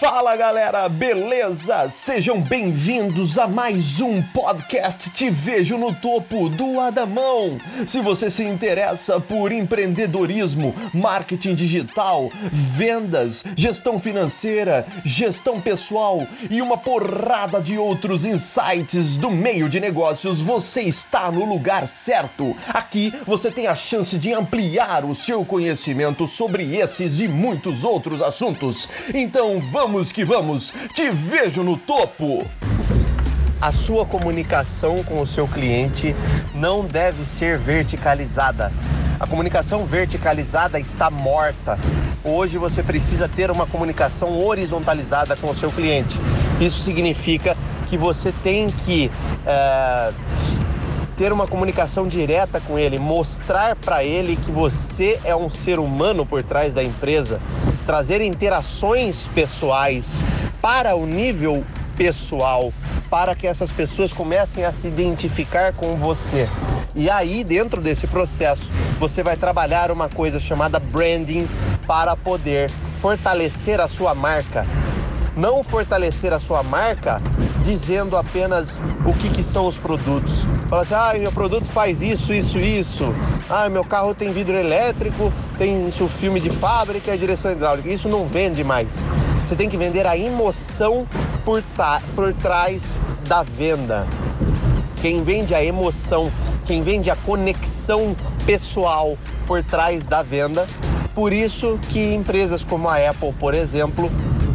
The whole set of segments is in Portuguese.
Fala galera, beleza? Sejam bem-vindos a mais um podcast Te Vejo no Topo do Adamão. Se você se interessa por empreendedorismo, marketing digital, vendas, gestão financeira, gestão pessoal e uma porrada de outros insights do meio de negócios, você está no lugar certo. Aqui você tem a chance de ampliar o seu conhecimento sobre esses e muitos outros assuntos. Então vamos Vamos que vamos! Te vejo no topo! A sua comunicação com o seu cliente não deve ser verticalizada. A comunicação verticalizada está morta. Hoje você precisa ter uma comunicação horizontalizada com o seu cliente. Isso significa que você tem que é, ter uma comunicação direta com ele, mostrar para ele que você é um ser humano por trás da empresa, trazer interações pessoais para o nível pessoal, para que essas pessoas comecem a se identificar com você. E aí, dentro desse processo, você vai trabalhar uma coisa chamada branding para poder fortalecer a sua marca. Não fortalecer a sua marca dizendo apenas o que, que são os produtos. Fala assim, ah, meu produto faz isso, isso, isso. Ah, meu carro tem vidro elétrico, tem o filme de fábrica direção hidráulica. Isso não vende mais. Você tem que vender a emoção por, por trás da venda. Quem vende a emoção, quem vende a conexão pessoal por trás da venda. Por isso que empresas como a Apple, por exemplo,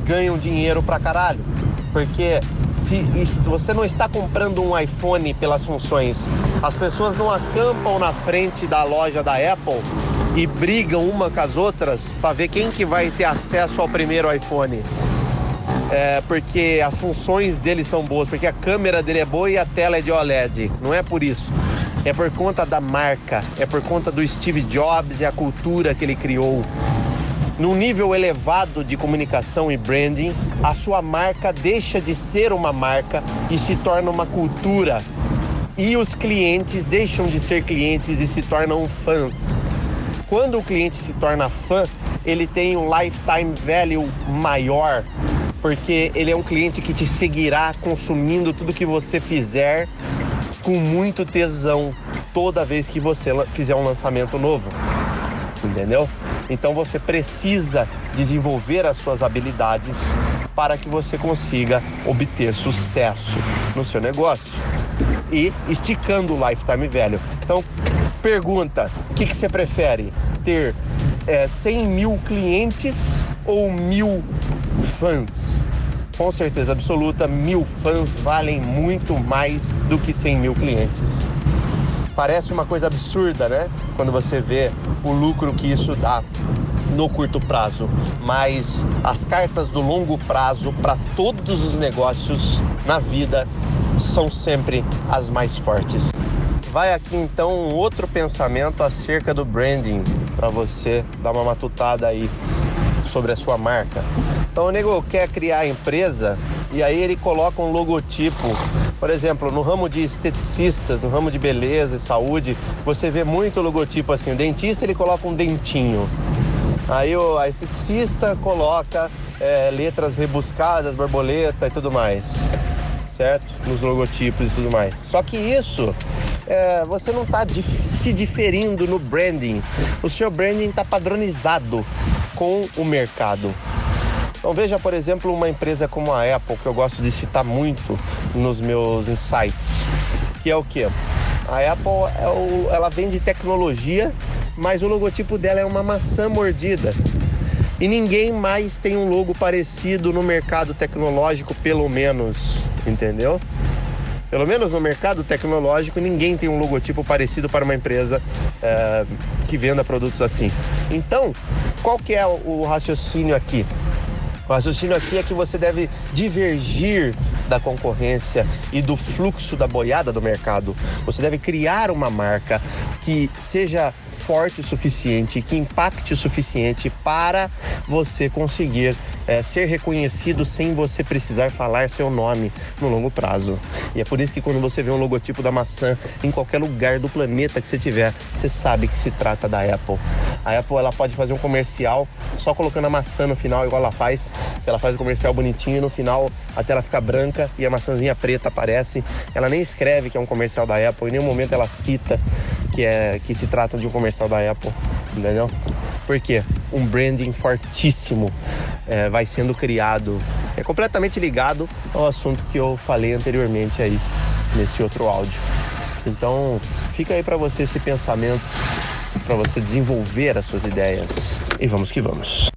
ganham dinheiro pra caralho. Porque se você não está comprando um iPhone pelas funções, as pessoas não acampam na frente da loja da Apple e brigam uma com as outras para ver quem que vai ter acesso ao primeiro iPhone. É, porque as funções dele são boas, porque a câmera dele é boa e a tela é de OLED. Não é por isso. É por conta da marca, é por conta do Steve Jobs e a cultura que ele criou num nível elevado de comunicação e branding, a sua marca deixa de ser uma marca e se torna uma cultura. E os clientes deixam de ser clientes e se tornam fãs. Quando o cliente se torna fã, ele tem um lifetime value maior, porque ele é um cliente que te seguirá consumindo tudo que você fizer com muito tesão toda vez que você fizer um lançamento novo. Entendeu? Então você precisa desenvolver as suas habilidades para que você consiga obter sucesso no seu negócio e esticando o lifetime velho. Então, pergunta: o que, que você prefere? Ter é, 100 mil clientes ou mil fãs? Com certeza absoluta, mil fãs valem muito mais do que 100 mil clientes. Parece uma coisa absurda, né? Quando você vê o lucro que isso dá no curto prazo, mas as cartas do longo prazo para todos os negócios na vida são sempre as mais fortes. Vai aqui então um outro pensamento acerca do branding para você dar uma matutada aí sobre a sua marca. Então o nego quer criar a empresa e aí ele coloca um logotipo. Por exemplo, no ramo de esteticistas, no ramo de beleza e saúde, você vê muito logotipo assim. O dentista ele coloca um dentinho. Aí o, a esteticista coloca é, letras rebuscadas, borboleta e tudo mais, certo? Nos logotipos e tudo mais. Só que isso é, você não está se diferindo no branding. O seu branding está padronizado com o mercado. Então veja, por exemplo, uma empresa como a Apple, que eu gosto de citar muito nos meus insights, que é o que? A Apple é o, ela vende tecnologia, mas o logotipo dela é uma maçã mordida. E ninguém mais tem um logo parecido no mercado tecnológico, pelo menos, entendeu? Pelo menos no mercado tecnológico, ninguém tem um logotipo parecido para uma empresa é, que venda produtos assim. Então, qual que é o raciocínio aqui? O raciocínio aqui é que você deve divergir da concorrência e do fluxo da boiada do mercado. Você deve criar uma marca que seja forte o suficiente, que impacte o suficiente para você conseguir é, ser reconhecido sem você precisar falar seu nome no longo prazo. E é por isso que quando você vê um logotipo da maçã em qualquer lugar do planeta que você tiver, você sabe que se trata da Apple. A Apple ela pode fazer um comercial só colocando a maçã no final, igual ela faz. Ela faz o comercial bonitinho e no final a tela fica branca e a maçãzinha preta aparece. Ela nem escreve que é um comercial da Apple, em nenhum momento ela cita que, é, que se trata de um comercial da Apple, entendeu? Por quê? Um branding fortíssimo é, vai sendo criado. É completamente ligado ao assunto que eu falei anteriormente aí, nesse outro áudio. Então, fica aí para você esse pensamento, para você desenvolver as suas ideias. E vamos que vamos.